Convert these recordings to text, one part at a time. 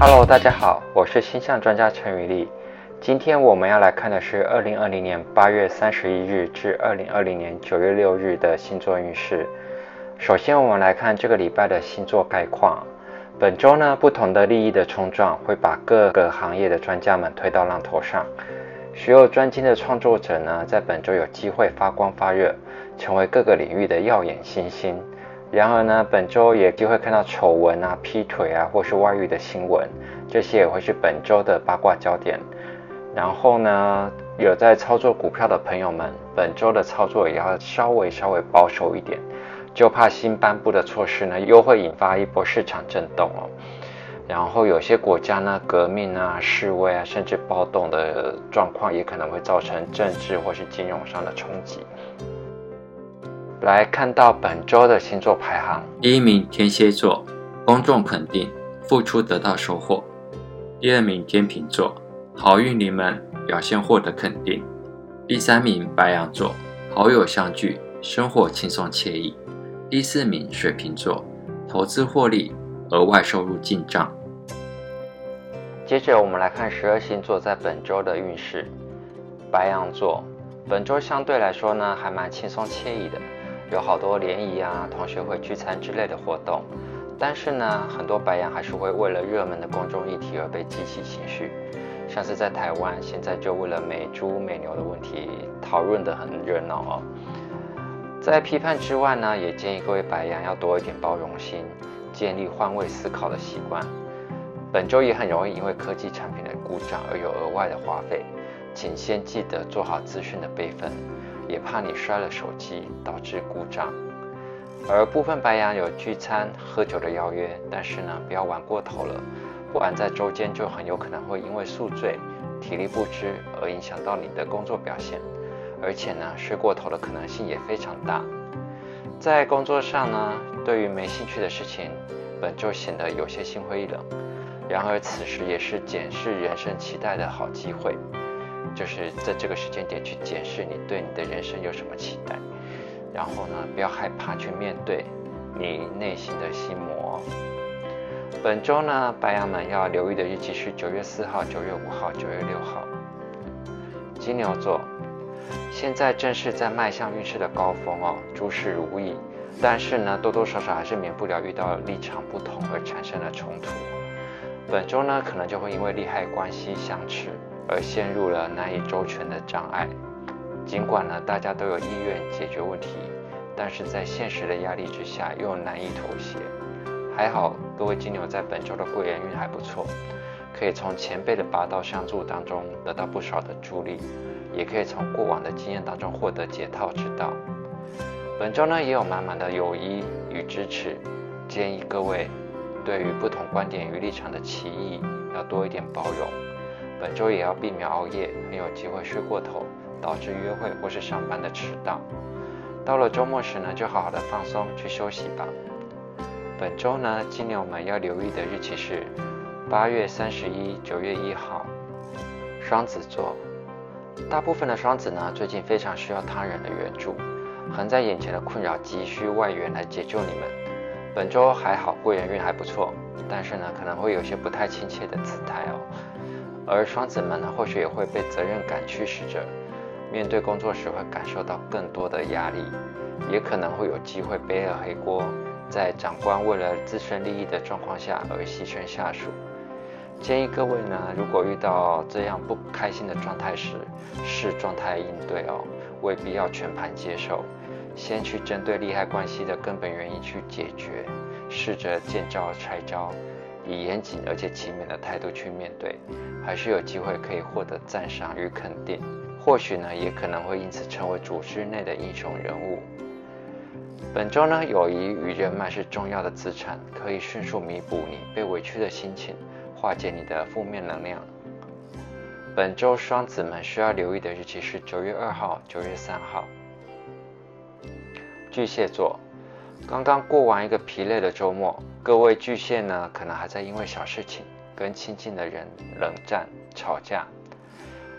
Hello，大家好，我是星象专家陈宇丽。今天我们要来看的是二零二零年八月三十一日至二零二零年九月六日的星座运势。首先，我们来看这个礼拜的星座概况。本周呢，不同的利益的冲撞会把各个行业的专家们推到浪头上。学有专精的创作者呢，在本周有机会发光发热，成为各个领域的耀眼新星。然而呢，本周也有机会看到丑闻啊、劈腿啊，或是外遇的新闻，这些也会是本周的八卦焦点。然后呢，有在操作股票的朋友们，本周的操作也要稍微稍微保守一点，就怕新颁布的措施呢，又会引发一波市场震动哦。然后有些国家呢，革命啊、示威啊，甚至暴动的状况，也可能会造成政治或是金融上的冲击。来看到本周的星座排行：第一名天蝎座，公众肯定，付出得到收获；第二名天秤座，好运临门，表现获得肯定；第三名白羊座，好友相聚，生活轻松惬意；第四名水瓶座，投资获利，额外收入进账。接着我们来看十二星座在本周的运势。白羊座，本周相对来说呢，还蛮轻松惬意的。有好多联谊啊、同学会聚餐之类的活动，但是呢，很多白羊还是会为了热门的公众议题而被激起情绪，像是在台湾现在就为了美猪美牛的问题讨论得很热闹哦。在批判之外呢，也建议各位白羊要多一点包容心，建立换位思考的习惯。本周也很容易因为科技产品的故障而有额外的花费，请先记得做好资讯的备份。也怕你摔了手机导致故障，而部分白羊有聚餐喝酒的邀约，但是呢，不要玩过头了，不然在周间就很有可能会因为宿醉、体力不支而影响到你的工作表现，而且呢，睡过头的可能性也非常大。在工作上呢，对于没兴趣的事情，本就显得有些心灰意冷，然而此时也是检视人生期待的好机会。就是在这个时间点去检视你对你的人生有什么期待，然后呢，不要害怕去面对你内心的心魔。本周呢，白羊们要留意的日期是九月四号、九月五号、九月六号。金牛座，现在正是在迈向运势的高峰哦，诸事如意，但是呢，多多少少还是免不了遇到立场不同而产生的冲突。本周呢，可能就会因为利害关系相持。而陷入了难以周全的障碍。尽管呢，大家都有意愿解决问题，但是在现实的压力之下又难以妥协。还好，各位金牛在本周的贵人运还不错，可以从前辈的拔刀相助当中得到不少的助力，也可以从过往的经验当中获得解套之道。本周呢，也有满满的友谊与支持，建议各位对于不同观点与立场的歧义要多一点包容。本周也要避免熬夜，很有机会睡过头，导致约会或是上班的迟到。到了周末时呢，就好好的放松去休息吧。本周呢，金牛们要留意的日期是八月三十一、九月一号。双子座，大部分的双子呢，最近非常需要他人的援助，横在眼前的困扰急需外援来解救你们。本周还好，贵人运还不错，但是呢，可能会有些不太亲切的姿态哦。而双子们呢，或许也会被责任感驱使着，面对工作时会感受到更多的压力，也可能会有机会背了黑锅，在长官为了自身利益的状况下而牺牲下属。建议各位呢，如果遇到这样不开心的状态时，视状态应对哦，未必要全盘接受，先去针对利害关系的根本原因去解决，试着见招拆招。以严谨而且勤勉的态度去面对，还是有机会可以获得赞赏与肯定。或许呢，也可能会因此成为组织内的英雄人物。本周呢，友谊与人脉是重要的资产，可以迅速弥补你被委屈的心情，化解你的负面能量。本周双子们需要留意的日期是九月二号、九月三号。巨蟹座。刚刚过完一个疲累的周末，各位巨蟹呢，可能还在因为小事情跟亲近的人冷战吵架，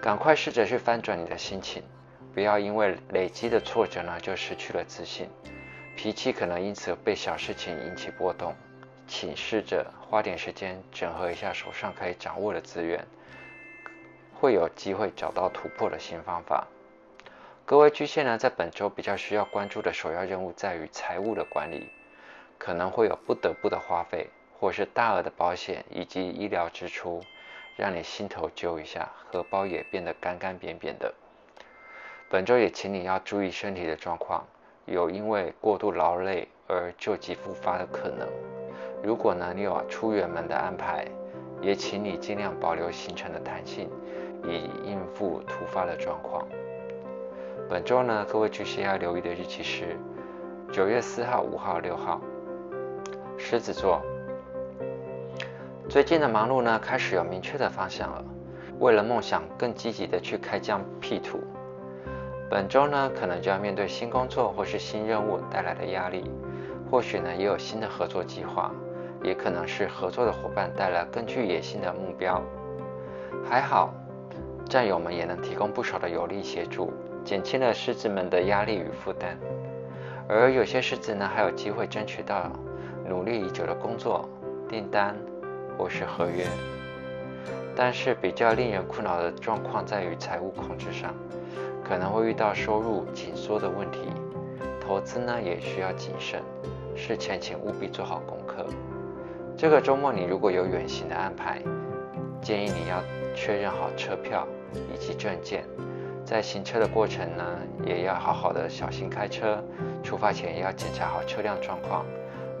赶快试着去翻转你的心情，不要因为累积的挫折呢就失去了自信，脾气可能因此被小事情引起波动，请试着花点时间整合一下手上可以掌握的资源，会有机会找到突破的新方法。各位巨蟹呢，在本周比较需要关注的首要任务在于财务的管理，可能会有不得不的花费，或是大额的保险以及医疗支出，让你心头揪一下，荷包也变得干干扁扁的。本周也请你要注意身体的状况，有因为过度劳累而旧疾复发的可能。如果呢，你有出远门的安排，也请你尽量保留行程的弹性，以应付突发的状况。本周呢，各位巨蟹要留意的日期是九月四号、五号、六号。狮子座，最近的忙碌呢，开始有明确的方向了。为了梦想，更积极的去开疆辟土。本周呢，可能就要面对新工作或是新任务带来的压力，或许呢，也有新的合作计划。也可能是合作的伙伴带来更具野心的目标。还好，战友们也能提供不少的有力协助，减轻了狮子们的压力与负担。而有些狮子呢，还有机会争取到努力已久的工作订单或是合约。但是比较令人苦恼的状况在于财务控制上，可能会遇到收入紧缩的问题。投资呢，也需要谨慎，事前请务必做好功课。这个周末你如果有远行的安排，建议你要确认好车票以及证件。在行车的过程呢，也要好好的小心开车。出发前要检查好车辆状况，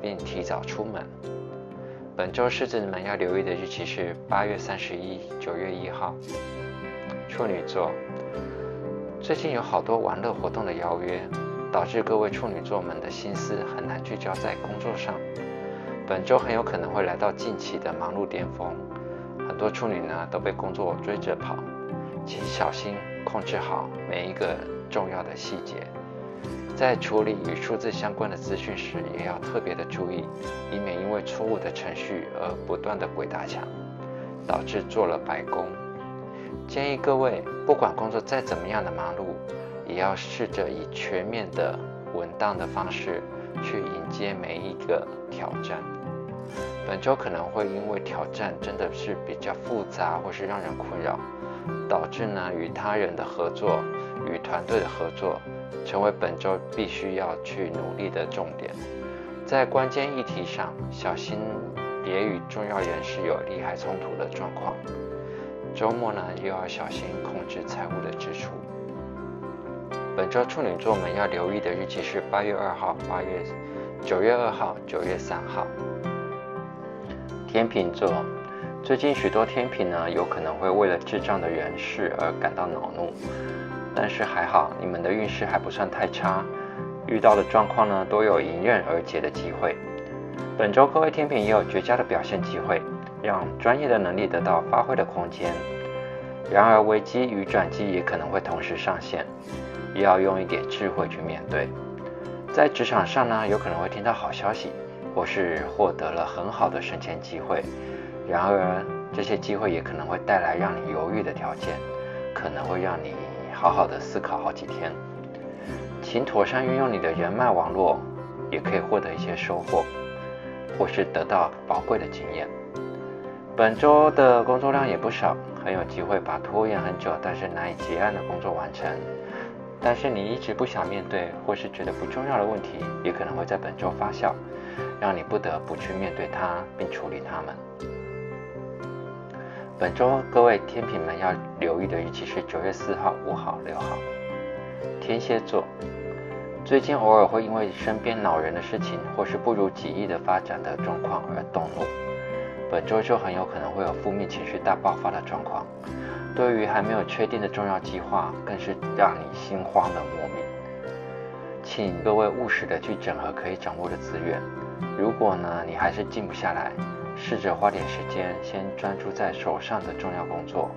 并提早出门。本周狮子们要留意的日期是八月三十一、九月一号。处女座，最近有好多玩乐活动的邀约，导致各位处女座们的心思很难聚焦在工作上。本周很有可能会来到近期的忙碌巅峰，很多处女呢都被工作追着跑，请小心控制好每一个重要的细节，在处理与数字相关的资讯时，也要特别的注意，以免因为错误的程序而不断的鬼打墙，导致做了白工。建议各位，不管工作再怎么样的忙碌，也要试着以全面的、稳当的方式。去迎接每一个挑战。本周可能会因为挑战真的是比较复杂，或是让人困扰，导致呢与他人的合作、与团队的合作，成为本周必须要去努力的重点。在关键议题上，小心别与重要人士有利害冲突的状况。周末呢又要小心控制财务的支出。本周处女座们要留意的日期是八月二号、八月九月二号、九月三号。天秤座，最近许多天秤呢，有可能会为了智障的人事而感到恼怒，但是还好，你们的运势还不算太差，遇到的状况呢，都有迎刃而解的机会。本周各位天秤也有绝佳的表现机会，让专业的能力得到发挥的空间。然而危机与转机也可能会同时上线。也要用一点智慧去面对，在职场上呢，有可能会听到好消息，或是获得了很好的升迁机会。然而，这些机会也可能会带来让你犹豫的条件，可能会让你好好的思考好几天。请妥善运用你的人脉网络，也可以获得一些收获，或是得到宝贵的经验。本周的工作量也不少，很有机会把拖延很久但是难以结案的工作完成。但是你一直不想面对，或是觉得不重要的问题，也可能会在本周发酵，让你不得不去面对它并处理它们。本周各位天秤们要留意的日期是九月四号、五号、六号。天蝎座，最近偶尔会因为身边恼人的事情，或是不如己意的发展的状况而动怒，本周就很有可能会有负面情绪大爆发的状况。对于还没有确定的重要计划，更是让你心慌的莫名。请各位务实的去整合可以掌握的资源。如果呢，你还是静不下来，试着花点时间，先专注在手上的重要工作，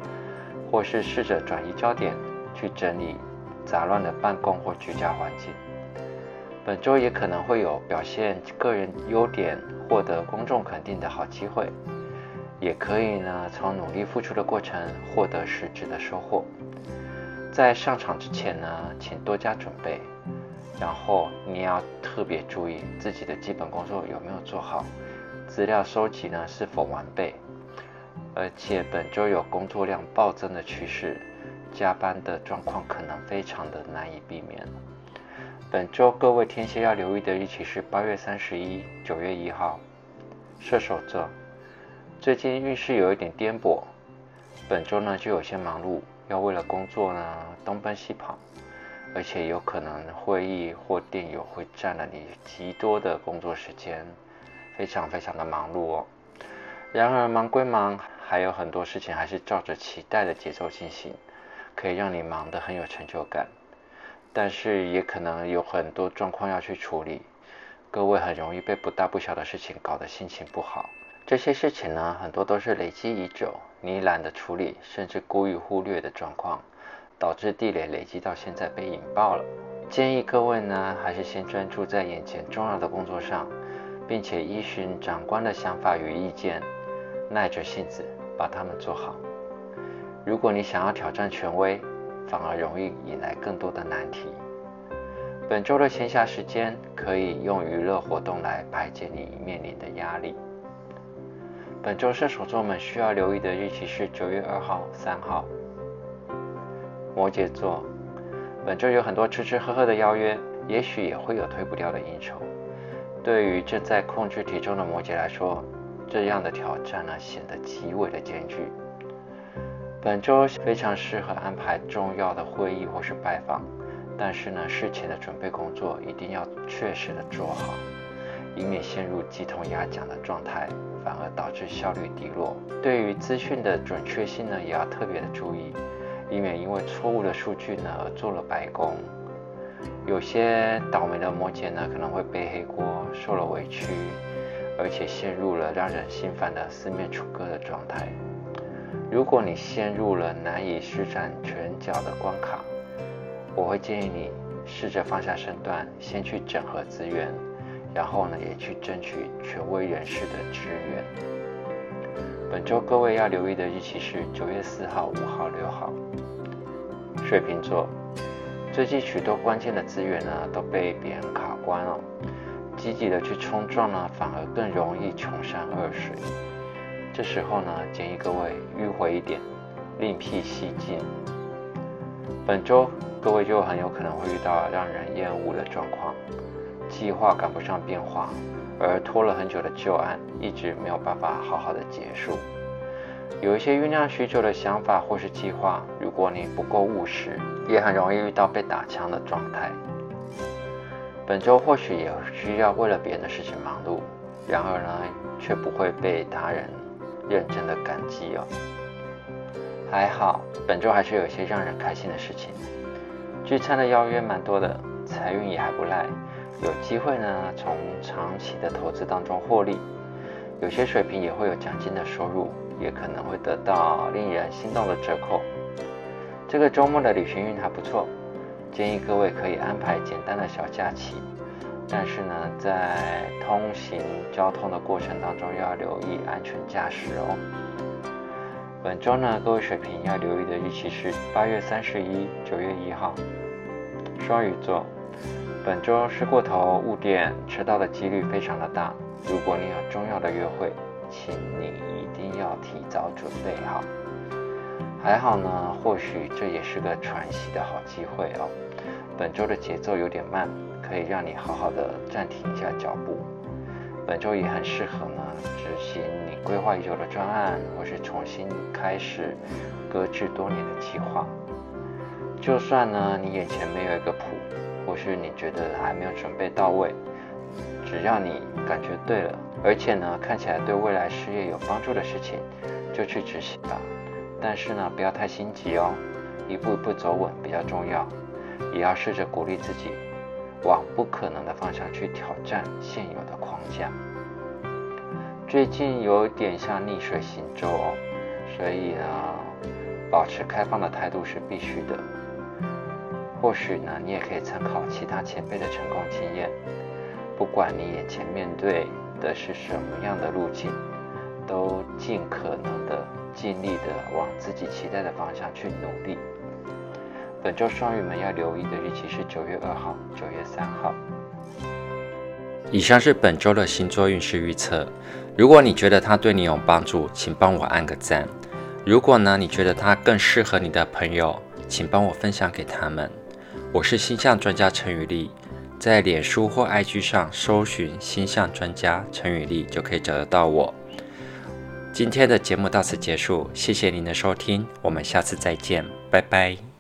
或是试着转移焦点，去整理杂乱的办公或居家环境。本周也可能会有表现个人优点、获得公众肯定的好机会。也可以呢，从努力付出的过程获得实质的收获。在上场之前呢，请多加准备。然后你要特别注意自己的基本工作有没有做好，资料收集呢是否完备，而且本周有工作量暴增的趋势，加班的状况可能非常的难以避免。本周各位天蝎要留意的日期是八月三十一、九月一号。射手座最近运势有一点颠簸，本周呢就有些忙碌，要为了工作呢东奔西跑，而且有可能会议或电邮会占了你极多的工作时间，非常非常的忙碌哦。然而忙归忙，还有很多事情还是照着期待的节奏进行，可以让你忙得很有成就感。但是也可能有很多状况要去处理，各位很容易被不大不小的事情搞得心情不好。这些事情呢，很多都是累积已久，你懒得处理，甚至故意忽略的状况，导致地雷累积到现在被引爆了。建议各位呢，还是先专注在眼前重要的工作上，并且依循长官的想法与意见，耐着性子把它们做好。如果你想要挑战权威，反而容易引来更多的难题。本周的闲暇时间可以用娱乐活动来排解你面临的压力。本周射手座们需要留意的日期是九月二号、三号。摩羯座，本周有很多吃吃喝喝的邀约，也许也会有推不掉的应酬。对于正在控制体重的摩羯来说，这样的挑战呢，显得极为的艰巨。本周非常适合安排重要的会议或是拜访，但是呢，事前的准备工作一定要确实的做好，以免陷入鸡同鸭讲的状态，反而导致效率低落。对于资讯的准确性呢，也要特别的注意，以免因为错误的数据呢而做了白工。有些倒霉的摩羯呢，可能会背黑锅，受了委屈，而且陷入了让人心烦的四面楚歌的状态。如果你陷入了难以施展拳脚的关卡，我会建议你试着放下身段，先去整合资源，然后呢，也去争取权威人士的支援。本周各位要留意的日期是九月四号、五号、六号。水瓶座，最近许多关键的资源呢都被别人卡关了，积极的去冲撞呢，反而更容易穷山恶水。这时候呢，建议各位迂回一点，另辟蹊径。本周各位就很有可能会遇到让人厌恶的状况，计划赶不上变化，而拖了很久的旧案一直没有办法好好的结束。有一些酝酿许久的想法或是计划，如果你不够务实，也很容易遇到被打枪的状态。本周或许也需要为了别人的事情忙碌，然而呢，却不会被他人。认真的感激哦，还好，本周还是有些让人开心的事情。聚餐的邀约蛮多的，财运也还不赖，有机会呢从长期的投资当中获利。有些水平也会有奖金的收入，也可能会得到令人心动的折扣。这个周末的旅行运还不错，建议各位可以安排简单的小假期。但是呢，在通行交通的过程当中，要留意安全驾驶哦。本周呢，各位水瓶要留意的日期是八月三十一、九月一号。双鱼座，本周睡过头、误点、迟到的几率非常的大。如果你有重要的约会，请你一定要提早准备好。还好呢，或许这也是个喘息的好机会哦。本周的节奏有点慢。可以让你好好的暂停一下脚步。本周也很适合呢，执行你规划已久的专案，或是重新开始搁置多年的计划。就算呢，你眼前没有一个谱，或是你觉得还没有准备到位，只要你感觉对了，而且呢，看起来对未来事业有帮助的事情，就去执行吧。但是呢，不要太心急哦，一步一步走稳比较重要，也要试着鼓励自己。往不可能的方向去挑战现有的框架。最近有点像逆水行舟哦，所以呢，保持开放的态度是必须的。或许呢，你也可以参考其他前辈的成功经验。不管你眼前面对的是什么样的路径，都尽可能的尽力的往自己期待的方向去努力。本周双鱼们要留意的日期是九月二号、九月三号。以上是本周的星座运势预测。如果你觉得它对你有帮助，请帮我按个赞。如果呢，你觉得它更适合你的朋友，请帮我分享给他们。我是星象专家陈宇丽，在脸书或 IG 上搜寻星象专家陈宇丽就可以找得到我。今天的节目到此结束，谢谢您的收听，我们下次再见，拜拜。